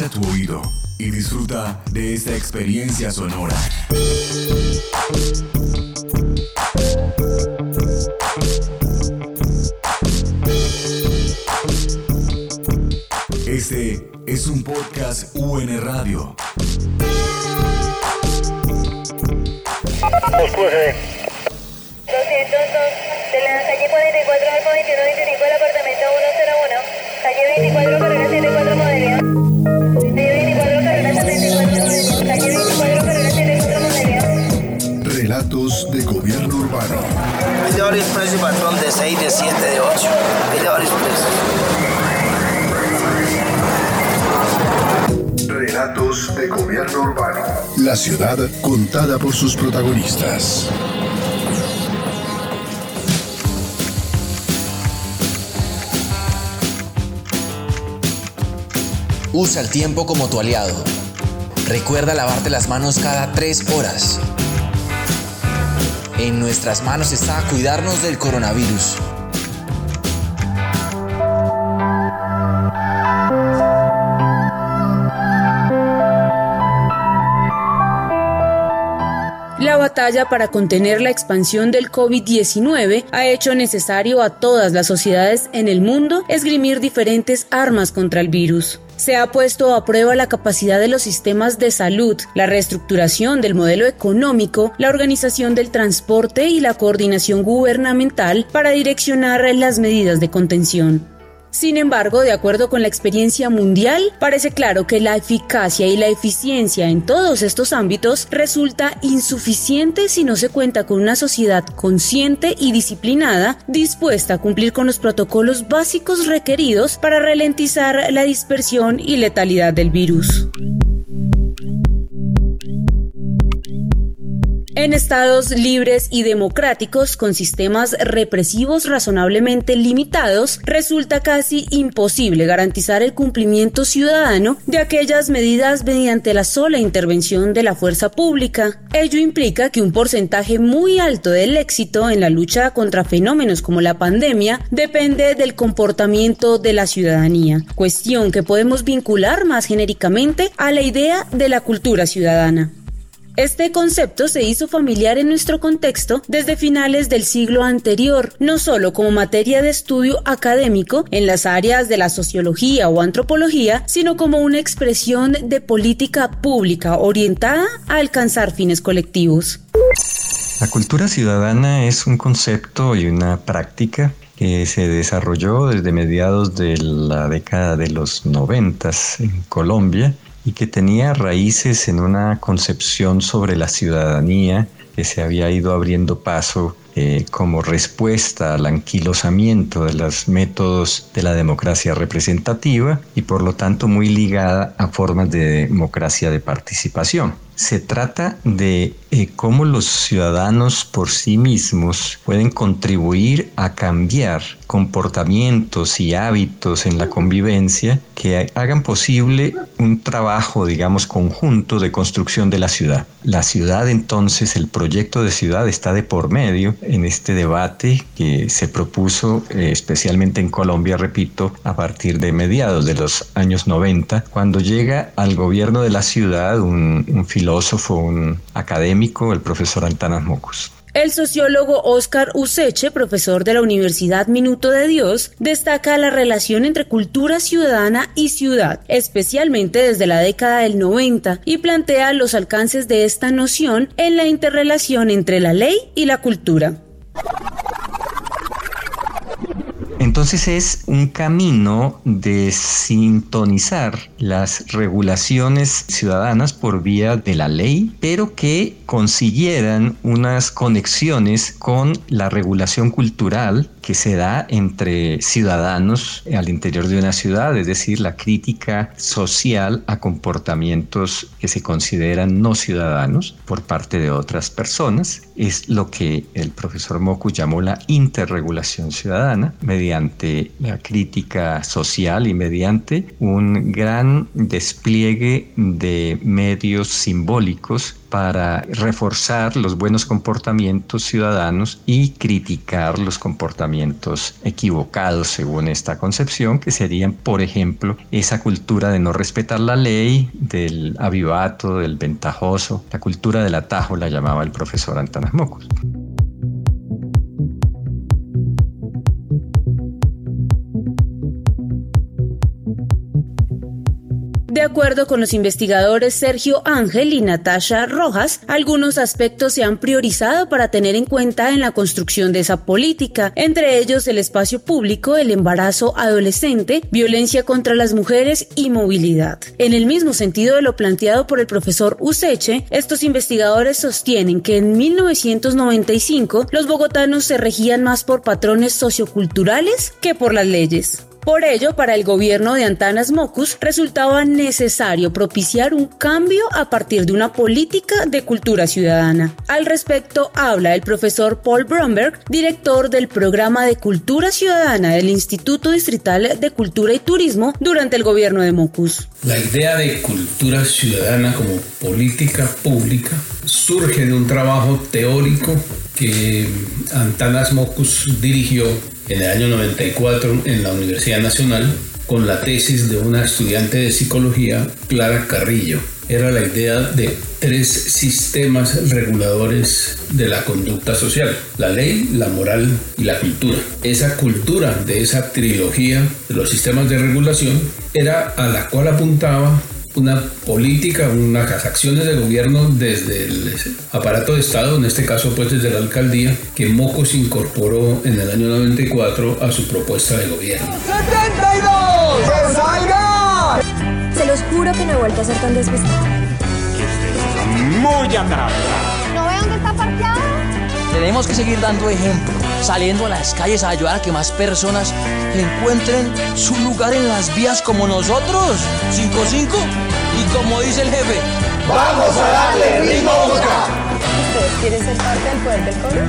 Agudiza tu oído y disfruta de esta experiencia sonora. Este es un podcast UN Radio. de la calle 44 al 2125 del apartamento 101, calle 24 carrera 74 modelo. Relatos de gobierno urbano. Hay varios precios, patrón, de 6, de 7, de 8. Hay de varios precios. Relatos de gobierno urbano. La ciudad contada por sus protagonistas. Usa el tiempo como tu aliado. Recuerda lavarte las manos cada tres horas. En nuestras manos está cuidarnos del coronavirus. La batalla para contener la expansión del COVID-19 ha hecho necesario a todas las sociedades en el mundo esgrimir diferentes armas contra el virus. Se ha puesto a prueba la capacidad de los sistemas de salud, la reestructuración del modelo económico, la organización del transporte y la coordinación gubernamental para direccionar las medidas de contención. Sin embargo, de acuerdo con la experiencia mundial, parece claro que la eficacia y la eficiencia en todos estos ámbitos resulta insuficiente si no se cuenta con una sociedad consciente y disciplinada, dispuesta a cumplir con los protocolos básicos requeridos para ralentizar la dispersión y letalidad del virus. En estados libres y democráticos con sistemas represivos razonablemente limitados, resulta casi imposible garantizar el cumplimiento ciudadano de aquellas medidas mediante la sola intervención de la fuerza pública. Ello implica que un porcentaje muy alto del éxito en la lucha contra fenómenos como la pandemia depende del comportamiento de la ciudadanía, cuestión que podemos vincular más genéricamente a la idea de la cultura ciudadana. Este concepto se hizo familiar en nuestro contexto desde finales del siglo anterior, no solo como materia de estudio académico en las áreas de la sociología o antropología, sino como una expresión de política pública orientada a alcanzar fines colectivos. La cultura ciudadana es un concepto y una práctica que se desarrolló desde mediados de la década de los noventas en Colombia y que tenía raíces en una concepción sobre la ciudadanía que se había ido abriendo paso eh, como respuesta al anquilosamiento de los métodos de la democracia representativa y por lo tanto muy ligada a formas de democracia de participación. Se trata de eh, cómo los ciudadanos por sí mismos pueden contribuir a cambiar comportamientos y hábitos en la convivencia que hagan posible un trabajo, digamos, conjunto de construcción de la ciudad. La ciudad entonces, el proyecto de ciudad está de por medio en este debate que se propuso eh, especialmente en Colombia, repito, a partir de mediados de los años 90, cuando llega al gobierno de la ciudad un, un filósofo, un académico, el profesor Antanas Mocus. El sociólogo Oscar Useche, profesor de la Universidad Minuto de Dios, destaca la relación entre cultura ciudadana y ciudad, especialmente desde la década del 90, y plantea los alcances de esta noción en la interrelación entre la ley y la cultura. Entonces es un camino de sintonizar las regulaciones ciudadanas por vía de la ley, pero que consiguieran unas conexiones con la regulación cultural que se da entre ciudadanos al interior de una ciudad, es decir, la crítica social a comportamientos que se consideran no ciudadanos por parte de otras personas, es lo que el profesor Moku llamó la interregulación ciudadana, mediante la crítica social y mediante un gran despliegue de medios simbólicos para reforzar los buenos comportamientos ciudadanos y criticar los comportamientos equivocados según esta concepción, que serían, por ejemplo, esa cultura de no respetar la ley, del avivato, del ventajoso, la cultura del atajo la llamaba el profesor Antanas Mocos. De acuerdo con los investigadores Sergio Ángel y Natasha Rojas, algunos aspectos se han priorizado para tener en cuenta en la construcción de esa política, entre ellos el espacio público, el embarazo adolescente, violencia contra las mujeres y movilidad. En el mismo sentido de lo planteado por el profesor Useche, estos investigadores sostienen que en 1995 los bogotanos se regían más por patrones socioculturales que por las leyes. Por ello, para el gobierno de Antanas Mocus resultaba necesario propiciar un cambio a partir de una política de cultura ciudadana. Al respecto habla el profesor Paul Bromberg, director del programa de cultura ciudadana del Instituto Distrital de Cultura y Turismo durante el gobierno de Mocus. La idea de cultura ciudadana como política pública surge de un trabajo teórico que Antanas Mocus dirigió en el año 94 en la Universidad Nacional con la tesis de una estudiante de psicología, Clara Carrillo. Era la idea de tres sistemas reguladores de la conducta social, la ley, la moral y la cultura. Esa cultura de esa trilogía de los sistemas de regulación era a la cual apuntaba una política, unas acciones de gobierno desde el aparato de Estado, en este caso pues desde la alcaldía, que Mocos incorporó en el año 94 a su propuesta de gobierno. ¡72! ¡Que salga! Se los juro que no he vuelto a ser tan despistado. Muy atrás. ¿No ve dónde está parqueado? Tenemos que seguir dando ejemplo, saliendo a las calles a ayudar a que más personas encuentren su lugar en las vías como nosotros. 5-5. Y como dice el jefe, ¡vamos a darle ritmo boca! ¿Ustedes quieren ser parte del poder del pueblo?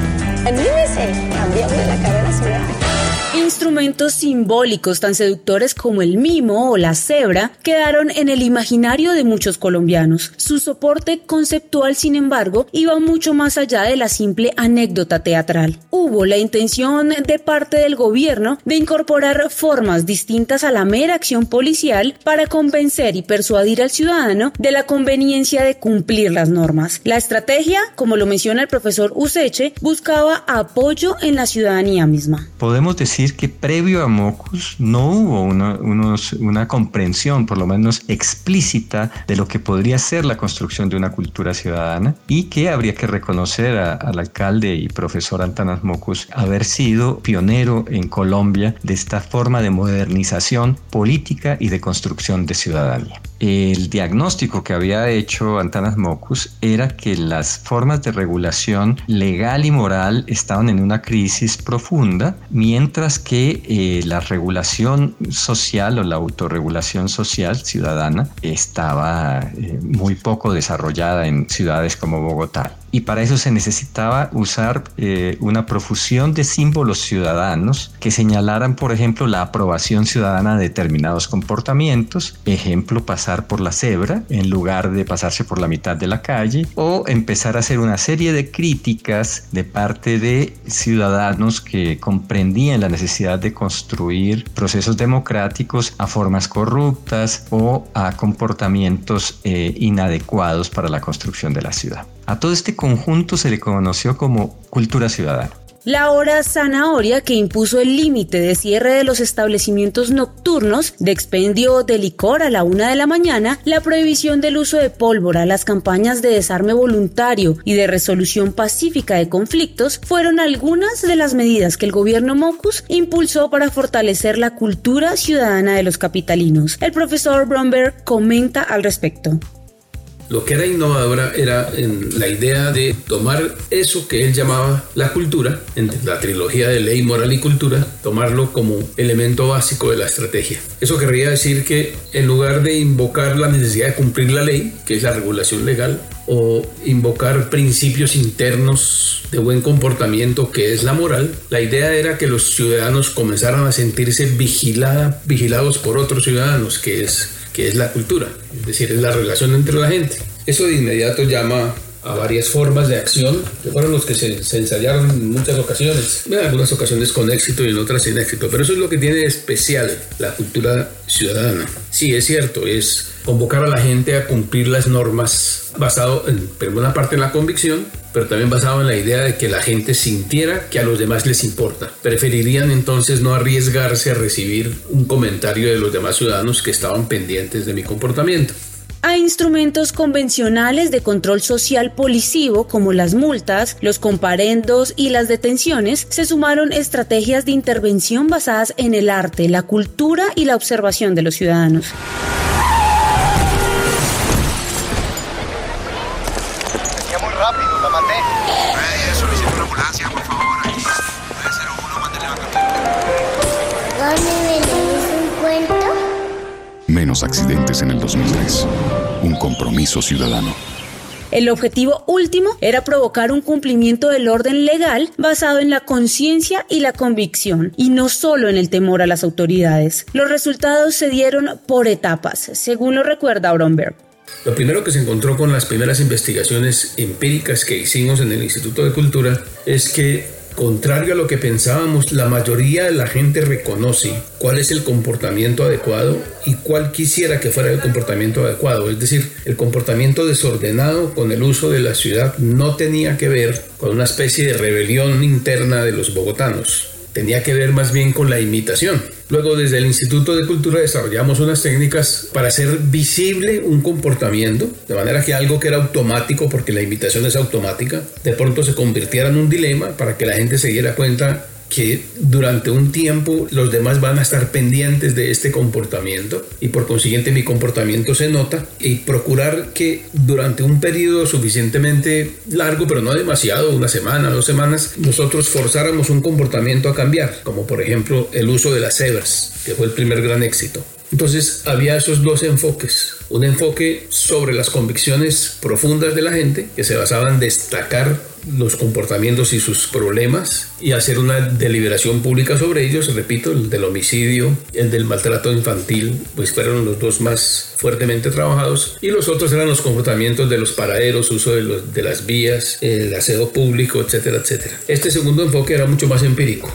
Anímese, cambiamos la cara de la ciudad. Instrumentos simbólicos tan seductores como el mimo o la cebra quedaron en el imaginario de muchos colombianos. Su soporte conceptual, sin embargo, iba mucho más allá de la simple anécdota teatral. Hubo la intención de parte del gobierno de incorporar formas distintas a la mera acción policial para convencer y persuadir al ciudadano de la conveniencia de cumplir las normas. La estrategia, como lo menciona el profesor Useche, buscaba apoyo en la ciudadanía misma. Podemos decir que previo a Mocus no hubo una, comprensión, por lo menos explícita, de lo que podría ser la construcción de una cultura ciudadana y que habría que reconocer al alcalde y profesor Antanas Mocus haber sido pionero en Colombia de esta forma de modernización política y de construcción de ciudadanía. El diagnóstico que había hecho Antanas Mocus era que las formas de regulación legal y moral estaban en una crisis profunda, mientras que eh, la regulación social o la autorregulación social ciudadana estaba eh, muy poco desarrollada en ciudades como Bogotá y para eso se necesitaba usar eh, una profusión de símbolos ciudadanos que señalaran, por ejemplo, la aprobación ciudadana de determinados comportamientos, ejemplo, pasar por la cebra en lugar de pasarse por la mitad de la calle, o empezar a hacer una serie de críticas de parte de ciudadanos que comprendían la necesidad de construir procesos democráticos a formas corruptas o a comportamientos eh, inadecuados para la construcción de la ciudad. A todo este conjunto se le conoció como cultura ciudadana. La hora zanahoria que impuso el límite de cierre de los establecimientos nocturnos, de expendio de licor a la una de la mañana, la prohibición del uso de pólvora, las campañas de desarme voluntario y de resolución pacífica de conflictos fueron algunas de las medidas que el gobierno Mocus impulsó para fortalecer la cultura ciudadana de los capitalinos. El profesor Bromberg comenta al respecto. Lo que era innovadora era la idea de tomar eso que él llamaba la cultura, en la trilogía de ley, moral y cultura, tomarlo como elemento básico de la estrategia. Eso querría decir que en lugar de invocar la necesidad de cumplir la ley, que es la regulación legal, o invocar principios internos de buen comportamiento que es la moral, la idea era que los ciudadanos comenzaran a sentirse vigilada, vigilados por otros ciudadanos, que es que es la cultura, es decir, es la relación entre la gente. Eso de inmediato llama a varias formas de acción, que fueron los que se, se, ensayaron en muchas ocasiones, en algunas ocasiones con éxito y en otras sin éxito, pero eso es lo que tiene de especial la cultura ciudadana. Sí, es cierto, es convocar a la gente a cumplir las normas basado en, por una parte en la convicción, pero también basado en la idea de que la gente sintiera que a los demás les importa. Preferirían entonces no arriesgarse a recibir un comentario de los demás ciudadanos que estaban pendientes de mi comportamiento. A instrumentos convencionales de control social policivo como las multas, los comparendos y las detenciones se sumaron estrategias de intervención basadas en el arte, la cultura y la observación de los ciudadanos. Accidentes en el 2003. Un compromiso ciudadano. El objetivo último era provocar un cumplimiento del orden legal basado en la conciencia y la convicción, y no solo en el temor a las autoridades. Los resultados se dieron por etapas, según lo recuerda Bromberg. Lo primero que se encontró con las primeras investigaciones empíricas que hicimos en el Instituto de Cultura es que Contrario a lo que pensábamos, la mayoría de la gente reconoce cuál es el comportamiento adecuado y cuál quisiera que fuera el comportamiento adecuado. Es decir, el comportamiento desordenado con el uso de la ciudad no tenía que ver con una especie de rebelión interna de los bogotanos tenía que ver más bien con la imitación. Luego desde el Instituto de Cultura desarrollamos unas técnicas para hacer visible un comportamiento, de manera que algo que era automático, porque la imitación es automática, de pronto se convirtiera en un dilema para que la gente se diera cuenta que durante un tiempo los demás van a estar pendientes de este comportamiento y por consiguiente mi comportamiento se nota y procurar que durante un periodo suficientemente largo, pero no demasiado, una semana, dos semanas, nosotros forzáramos un comportamiento a cambiar, como por ejemplo el uso de las cebras, que fue el primer gran éxito. Entonces había esos dos enfoques. Un enfoque sobre las convicciones profundas de la gente, que se basaba en destacar los comportamientos y sus problemas y hacer una deliberación pública sobre ellos. Repito, el del homicidio, el del maltrato infantil, pues fueron los dos más fuertemente trabajados. Y los otros eran los comportamientos de los paraderos, uso de, las vías, el aseo público, etcétera, etcétera. Este segundo enfoque era mucho más empírico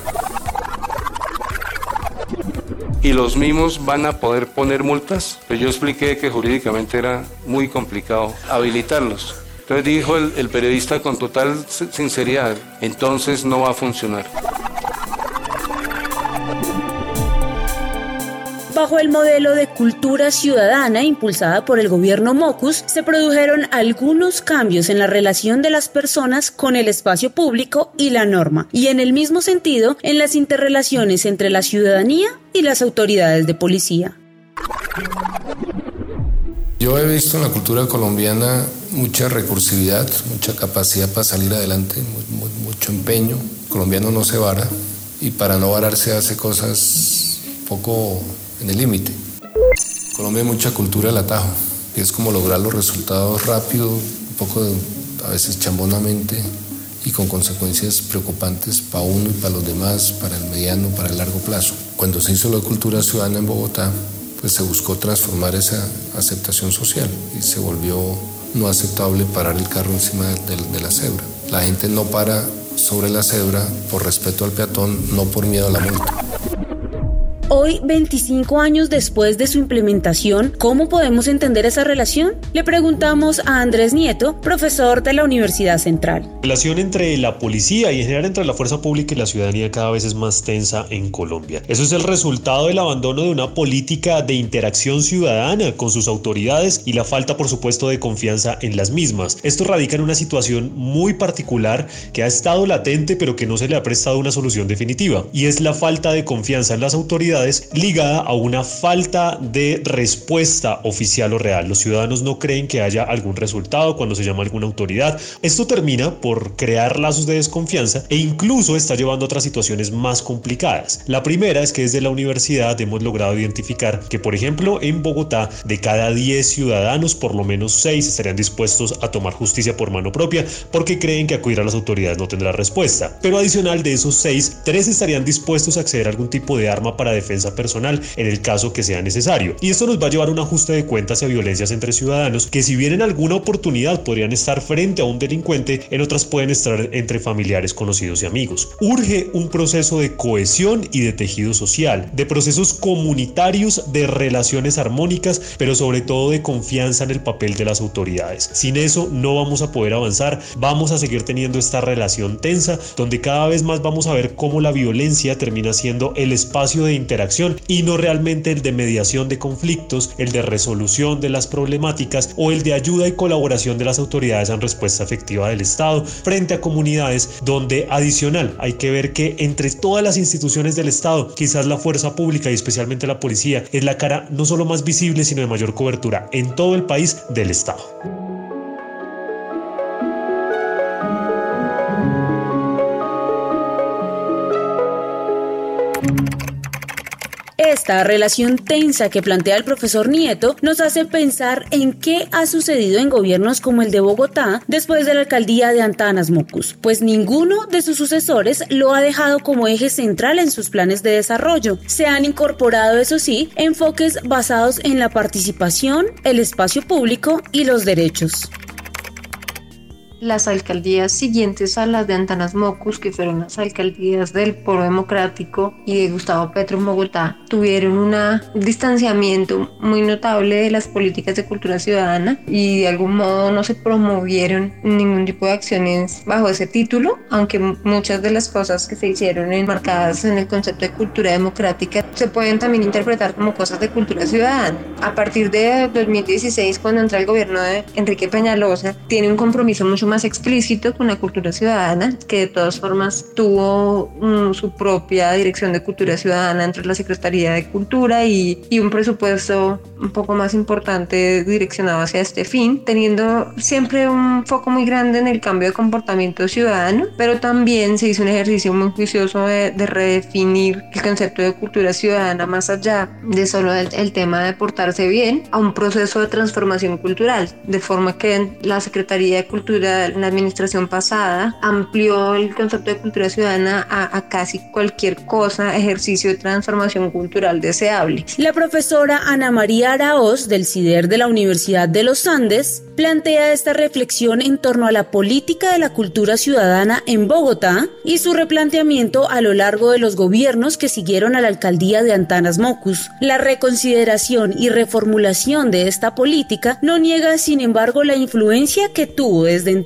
y los mismos van a poder poner multas. Pero yo expliqué que jurídicamente era muy complicado habilitarlos. Entonces dijo el, el periodista con total sinceridad, entonces no va a funcionar. Bajo el modelo de cultura ciudadana impulsada por el gobierno Mocus, se produjeron algunos cambios en la relación de las personas con el espacio público y la norma, y en el mismo sentido en las interrelaciones entre la ciudadanía y las autoridades de policía. Yo he visto en la cultura colombiana mucha recursividad, mucha capacidad para salir adelante, mucho empeño. El colombiano no se vara y para no vararse hace cosas poco en el límite. Colombia hay mucha cultura del atajo, que es como lograr los resultados rápido, un poco a veces chambonamente y con consecuencias preocupantes para uno y para los demás, para el mediano, para el largo plazo. Cuando se hizo la cultura ciudadana en Bogotá, pues se buscó transformar esa aceptación social y se volvió no aceptable parar el carro encima de, de la cebra. La gente no para sobre la cebra por respeto al peatón, no por miedo a la multa. Hoy, 25 años después de su implementación, ¿cómo podemos entender esa relación? Le preguntamos a Andrés Nieto, profesor de la Universidad Central. La relación entre la policía y en general entre la fuerza pública y la ciudadanía cada vez es más tensa en Colombia. Eso es el resultado del abandono de una política de interacción ciudadana con sus autoridades y la falta, por supuesto, de confianza en las mismas. Esto radica en una situación muy particular que ha estado latente pero que no se le ha prestado una solución definitiva y es la falta de confianza en las autoridades ligada a una falta de respuesta oficial o real. Los ciudadanos no creen que haya algún resultado cuando se llama alguna autoridad. Esto termina por crear lazos de desconfianza e incluso está llevando a otras situaciones más complicadas. La primera es que desde la universidad hemos logrado identificar que, por ejemplo, en Bogotá, de cada 10 ciudadanos, por lo menos 6 estarían dispuestos a tomar justicia por mano propia porque creen que acudir a las autoridades no tendrá respuesta. Pero adicional de esos 6, 3 estarían dispuestos a acceder a algún tipo de arma para defender defensa personal en el caso que sea necesario. Y esto nos va a llevar a un ajuste de cuentas y a violencias entre ciudadanos que si bien en alguna oportunidad podrían estar frente a un delincuente, en otras pueden estar entre familiares, conocidos y amigos. Urge un proceso de cohesión y de tejido social, de procesos comunitarios, de relaciones armónicas, pero sobre todo de confianza en el papel de las autoridades. Sin eso no vamos a poder avanzar, vamos a seguir teniendo esta relación tensa donde cada vez más vamos a ver cómo la violencia termina siendo el espacio de interacción y no realmente el de mediación de conflictos, el de resolución de las problemáticas o el de ayuda y colaboración de las autoridades en respuesta efectiva del Estado frente a comunidades donde adicional hay que ver que entre todas las instituciones del Estado quizás la fuerza pública y especialmente la policía es la cara no solo más visible sino de mayor cobertura en todo el país del Estado. Esta relación tensa que plantea el profesor Nieto nos hace pensar en qué ha sucedido en gobiernos como el de Bogotá después de la alcaldía de Antanas Mocus, pues ninguno de sus sucesores lo ha dejado como eje central en sus planes de desarrollo. Se han incorporado, eso sí, enfoques basados en la participación, el espacio público y los derechos. Las alcaldías siguientes a las de Antanas Mocus, que fueron las alcaldías del Poro Democrático y de Gustavo Petro en Bogotá, tuvieron un distanciamiento muy notable de las políticas de cultura ciudadana y de algún modo no se promovieron ningún tipo de acciones bajo ese título, aunque muchas de las cosas que se hicieron enmarcadas en el concepto de cultura democrática se pueden también interpretar como cosas de cultura ciudadana. A partir de 2016, cuando entra el gobierno de Enrique Peñalosa, tiene un compromiso mucho más explícito con la cultura ciudadana, que de todas formas tuvo mm, su propia dirección de cultura ciudadana entre la Secretaría de Cultura y, y un presupuesto un poco más importante direccionado hacia este fin, teniendo siempre un foco muy grande en el cambio de comportamiento ciudadano, pero también se hizo un ejercicio muy juicioso de, de redefinir el concepto de cultura ciudadana más allá de solo el, el tema de portarse bien a un proceso de transformación cultural, de forma que la Secretaría de Cultura la administración pasada amplió el concepto de cultura ciudadana a, a, casi cualquier cosa, ejercicio de transformación cultural deseable. La profesora Ana María Araoz del CIDER de la Universidad de los Andes plantea esta reflexión en torno a la política de la cultura ciudadana en Bogotá y su replanteamiento a lo largo de los gobiernos que siguieron a la alcaldía de Antanas Mocus. La reconsideración y reformulación de esta política no niega, sin embargo, la influencia que tuvo desde entonces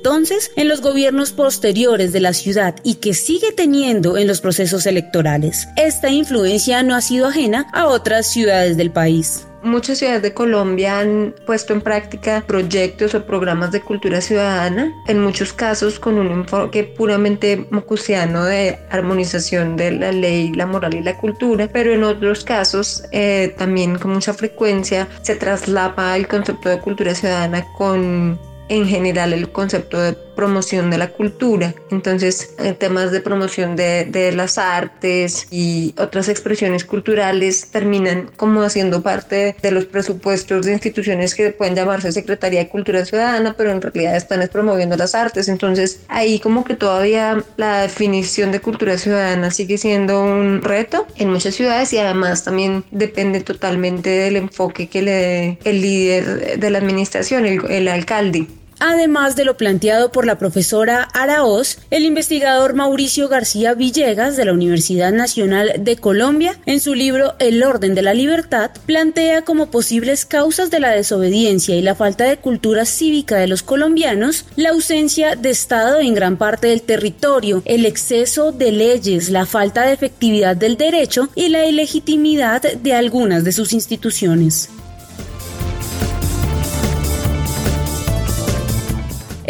en los gobiernos posteriores de la ciudad y que sigue teniendo en los procesos electorales. Esta influencia no ha sido ajena a otras ciudades del país. Muchas ciudades de Colombia han puesto en práctica proyectos o programas de cultura ciudadana, en muchos casos con un enfoque puramente mocusiano de armonización de la ley, la moral y la cultura, pero en otros casos eh, también con mucha frecuencia se traslapa el concepto de cultura ciudadana con en general el concepto de promoción de la cultura. Entonces, en temas de promoción de, de, las artes y otras expresiones culturales terminan como haciendo parte de los presupuestos de instituciones que pueden llamarse Secretaría de Cultura Ciudadana, pero en realidad están promoviendo las artes. Entonces, ahí como que todavía la definición de cultura ciudadana sigue siendo un reto en muchas ciudades y además también depende totalmente del enfoque que le dé el líder de la administración, el, el alcalde. Además de lo planteado por la profesora Araoz, el investigador Mauricio García Villegas de la Universidad Nacional de Colombia, en su libro El orden de la libertad, plantea como posibles causas de la desobediencia y la falta de cultura cívica de los colombianos la ausencia de Estado en gran parte del territorio, el exceso de leyes, la falta de efectividad del derecho y la ilegitimidad de algunas de sus instituciones.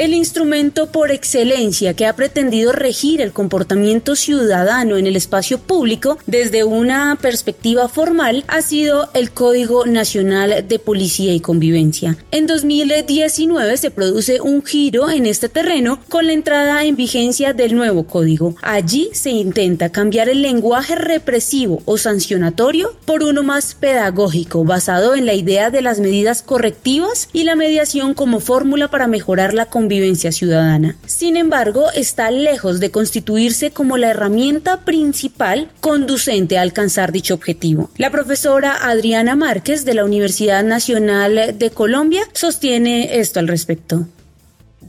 El instrumento por excelencia que ha pretendido regir el comportamiento ciudadano en el espacio público desde una perspectiva formal ha sido el Código Nacional de Policía y Convivencia. En 2019 se produce un giro en este terreno con la entrada en vigencia del nuevo código. Allí se intenta cambiar el lenguaje represivo o sancionatorio por uno más pedagógico, basado en la idea de las medidas correctivas y la mediación como fórmula para mejorar la convivencia convivencia ciudadana. Sin embargo, está lejos de constituirse como la herramienta principal conducente a alcanzar dicho objetivo. La profesora Adriana Márquez de la Universidad Nacional de Colombia sostiene esto al respecto.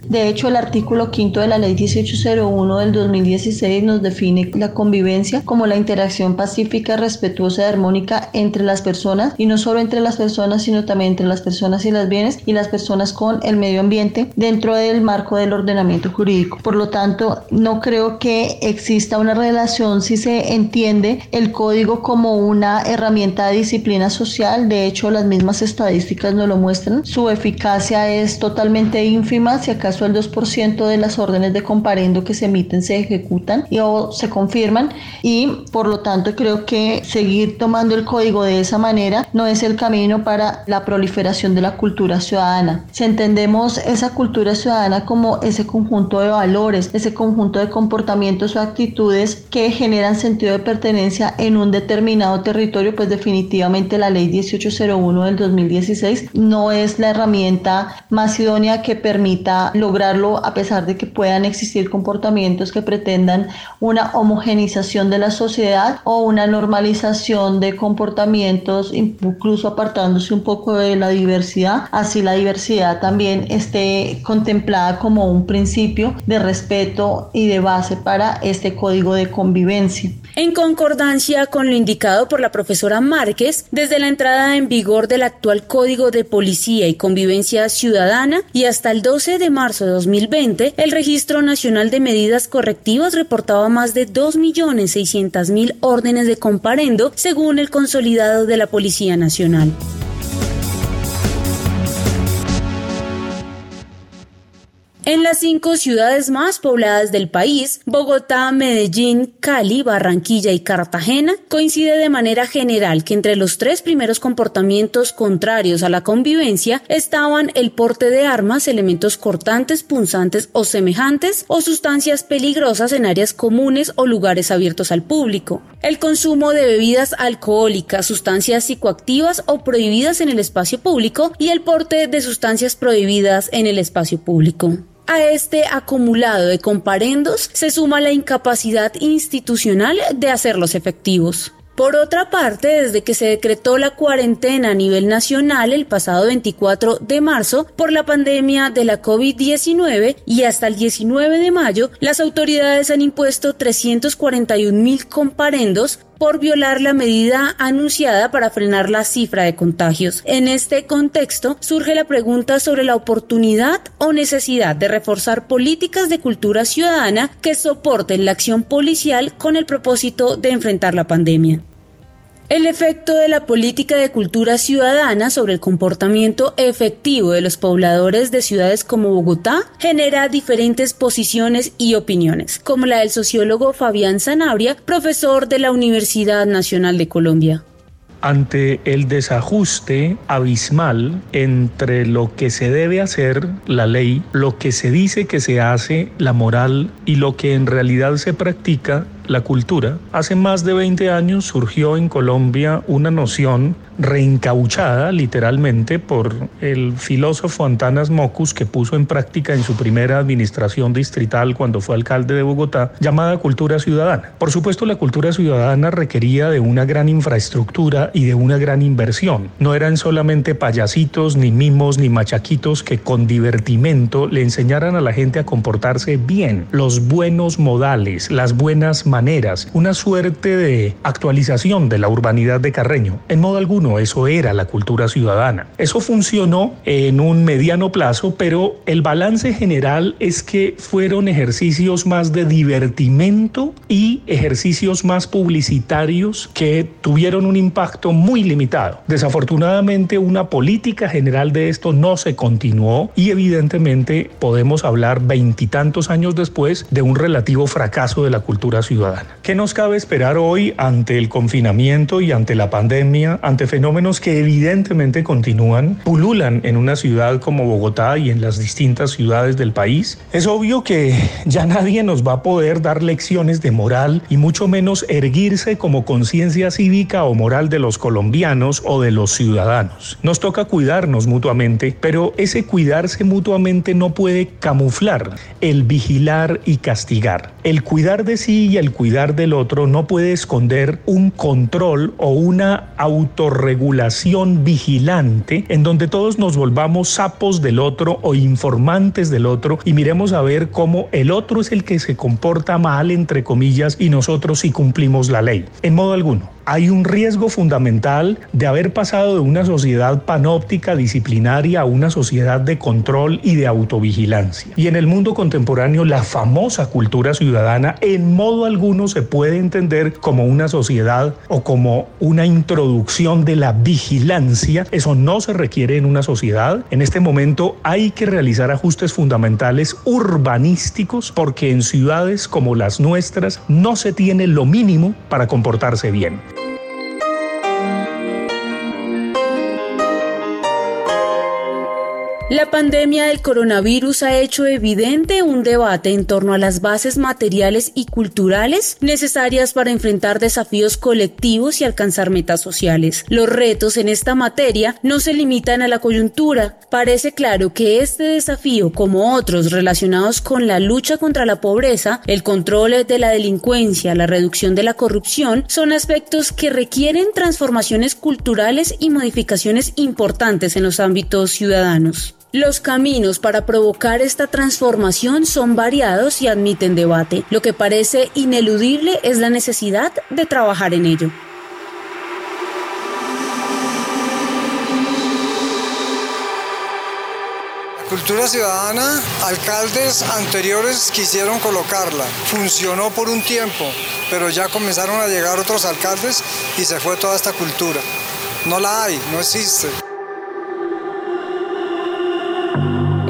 De hecho, el artículo quinto de la Ley 1801 del 2016 nos define la convivencia como la interacción pacífica, respetuosa y armónica entre las personas, y no solo entre las personas, sino también entre las personas y las bienes y las personas con el medio ambiente dentro del marco del ordenamiento jurídico. Por lo tanto, no creo que exista una relación si se entiende el código como una herramienta de disciplina social. De hecho, las mismas estadísticas nos lo muestran. Su eficacia es totalmente ínfima, si acaso el 2% de las órdenes de comparendo que se emiten se ejecutan y, o se confirman y por lo tanto creo que seguir tomando el código de esa manera no es el camino para la proliferación de la cultura ciudadana. Si entendemos esa cultura ciudadana como ese conjunto de valores, ese conjunto de comportamientos o actitudes que generan sentido de pertenencia en un determinado territorio, pues definitivamente la ley 1801 del 2016 no es la herramienta más idónea que permita lograrlo a pesar de que puedan existir comportamientos que pretendan una homogenización de la sociedad o una normalización de comportamientos, incluso apartándose un poco de la diversidad, así la diversidad también esté contemplada como un principio de respeto y de base para este código de convivencia. En concordancia con lo indicado por la profesora Márquez, desde la entrada en vigor del actual Código de Policía y Convivencia Ciudadana y hasta el 12 de marzo de 2020, el Registro Nacional de Medidas Correctivas reportaba más de 2.600.000 órdenes de comparendo, según el consolidado de la Policía Nacional. En las cinco ciudades más pobladas del país, Bogotá, Medellín, Cali, Barranquilla y Cartagena, coincide de manera general que entre los tres primeros comportamientos contrarios a la convivencia estaban el porte de armas, elementos cortantes, punzantes o semejantes, o sustancias peligrosas en áreas comunes o lugares abiertos al público, el consumo de bebidas alcohólicas, sustancias psicoactivas o prohibidas en el espacio público y el porte de sustancias prohibidas en el espacio público. A este acumulado de comparendos se suma la incapacidad institucional de hacerlos efectivos. Por otra parte, desde que se decretó la cuarentena a nivel nacional el pasado 24 de marzo por la pandemia de la COVID-19 y hasta el 19 de mayo, las autoridades han impuesto 341 mil comparendos por violar la medida anunciada para frenar la cifra de contagios. En este contexto surge la pregunta sobre la oportunidad o necesidad de reforzar políticas de cultura ciudadana que soporten la acción policial con el propósito de enfrentar la pandemia. El efecto de la política de cultura ciudadana sobre el comportamiento efectivo de los pobladores de ciudades como Bogotá genera diferentes posiciones y opiniones, como la del sociólogo Fabián Zanabria, profesor de la Universidad Nacional de Colombia. Ante el desajuste abismal entre lo que se debe hacer, la ley, lo que se dice que se hace, la moral, y lo que en realidad se practica, la cultura, hace más de 20 años surgió en Colombia una noción reencauchada literalmente por el filósofo Antanas Mocus que puso en práctica en su primera administración distrital cuando fue alcalde de Bogotá, llamada cultura ciudadana. Por supuesto, la cultura ciudadana requería de una gran infraestructura y de una gran inversión. No eran solamente payasitos, ni mimos, ni machaquitos que con divertimento le enseñaran a la gente a comportarse bien, los buenos modales, las buenas maneras, una suerte de actualización de la urbanidad de Carreño. En modo alguno, eso era la cultura ciudadana. Eso funcionó en un mediano plazo, pero el balance general es que fueron ejercicios más de divertimento y ejercicios más publicitarios que tuvieron un impacto muy limitado. Desafortunadamente, una política general de esto no se continuó y evidentemente podemos hablar veintitantos años después de un relativo fracaso de la cultura ciudadana ciudadana. ¿Qué nos cabe esperar hoy ante el confinamiento y ante la pandemia, ante fenómenos que evidentemente continúan, pululan en una ciudad como Bogotá y en las distintas ciudades del país? Es obvio que ya nadie nos va a poder dar lecciones de moral y mucho menos erguirse como conciencia cívica o moral de los colombianos o de los ciudadanos. Nos toca cuidarnos mutuamente, pero ese cuidarse mutuamente no puede camuflar el vigilar y castigar. El cuidar de sí y cuidar del otro no puede esconder un control o una autorregulación vigilante en donde todos nos volvamos sapos del otro o informantes del otro y miremos a ver cómo el otro es el que se comporta mal, entre comillas, y nosotros sí cumplimos la ley. En modo alguno hay un riesgo fundamental de haber pasado de una sociedad panóptica disciplinaria a una sociedad de control y de autovigilancia. Y en el mundo contemporáneo la famosa cultura ciudadana en modo alguno se puede entender como una sociedad o como una introducción de la vigilancia. Eso no se requiere en una sociedad. En este momento hay que realizar ajustes fundamentales urbanísticos porque en ciudades como las nuestras no se tiene lo mínimo para comportarse bien. La pandemia del coronavirus ha hecho evidente un debate en torno a las bases materiales y culturales necesarias para enfrentar desafíos colectivos y alcanzar metas sociales. Los retos en esta materia no se limitan a la coyuntura. Parece claro que este desafío, como otros relacionados con la lucha contra la pobreza, el control de la delincuencia, la reducción de la corrupción, son aspectos que requieren transformaciones culturales y modificaciones importantes en los ámbitos ciudadanos. Los caminos para provocar esta transformación son variados y admiten debate. Lo que parece ineludible es la necesidad de trabajar en ello. Cultura ciudadana, alcaldes anteriores quisieron colocarla. Funcionó por un tiempo, pero ya comenzaron a llegar otros alcaldes y se fue toda esta cultura. No la hay, no existe.